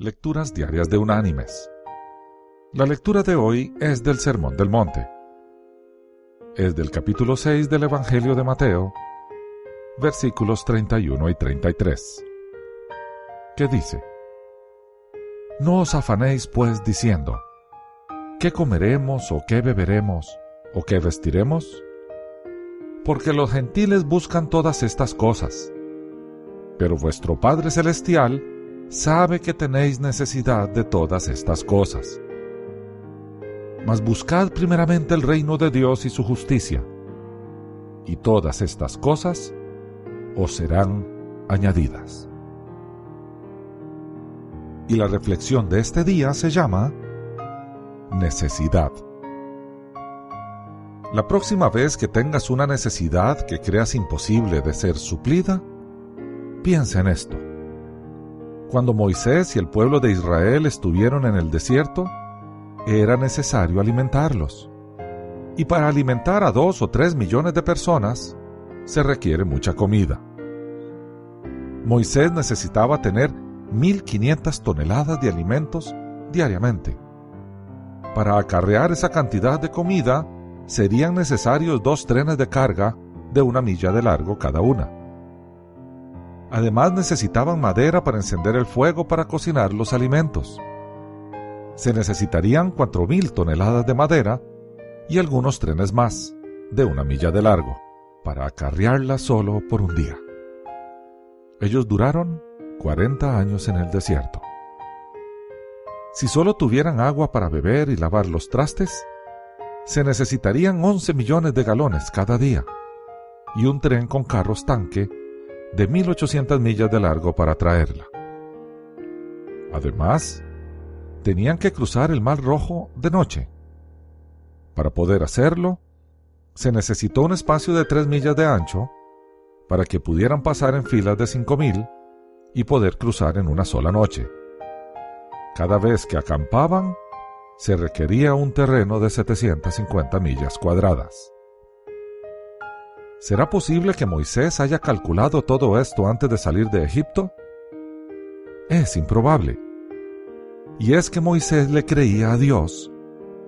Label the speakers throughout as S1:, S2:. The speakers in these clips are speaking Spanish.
S1: Lecturas Diarias de Unánimes. La lectura de hoy es del Sermón del Monte. Es del capítulo 6 del Evangelio de Mateo, versículos 31 y 33, que dice, No os afanéis pues diciendo, ¿qué comeremos o qué beberemos o qué vestiremos? Porque los gentiles buscan todas estas cosas, pero vuestro Padre Celestial sabe que tenéis necesidad de todas estas cosas. Mas buscad primeramente el reino de Dios y su justicia, y todas estas cosas os serán añadidas. Y la reflexión de este día se llama necesidad. La próxima vez que tengas una necesidad que creas imposible de ser suplida, piensa en esto cuando Moisés y el pueblo de Israel estuvieron en el desierto, era necesario alimentarlos. Y para alimentar a dos o tres millones de personas, se requiere mucha comida. Moisés necesitaba tener 1.500 toneladas de alimentos diariamente. Para acarrear esa cantidad de comida, serían necesarios dos trenes de carga de una milla de largo cada una. Además necesitaban madera para encender el fuego para cocinar los alimentos. Se necesitarían 4.000 toneladas de madera y algunos trenes más, de una milla de largo, para acarrearla solo por un día. Ellos duraron 40 años en el desierto. Si solo tuvieran agua para beber y lavar los trastes, se necesitarían 11 millones de galones cada día y un tren con carros tanque de 1800 millas de largo para traerla. Además, tenían que cruzar el Mar Rojo de noche. Para poder hacerlo, se necesitó un espacio de 3 millas de ancho para que pudieran pasar en filas de 5000 y poder cruzar en una sola noche. Cada vez que acampaban, se requería un terreno de 750 millas cuadradas. ¿Será posible que Moisés haya calculado todo esto antes de salir de Egipto? Es improbable. Y es que Moisés le creía a Dios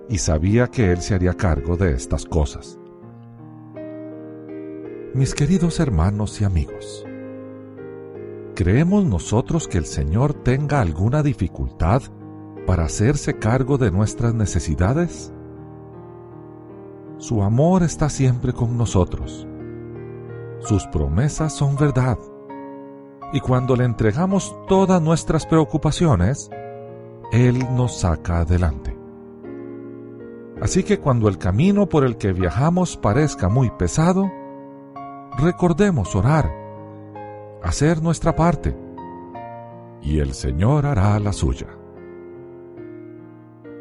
S1: y sabía que Él se haría cargo de estas cosas. Mis queridos hermanos y amigos, ¿creemos nosotros que el Señor tenga alguna dificultad para hacerse cargo de nuestras necesidades? Su amor está siempre con nosotros sus promesas son verdad. Y cuando le entregamos todas nuestras preocupaciones, Él nos saca adelante. Así que cuando el camino por el que viajamos parezca muy pesado, recordemos orar, hacer nuestra parte, y el Señor hará la suya.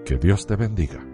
S1: Que Dios te bendiga.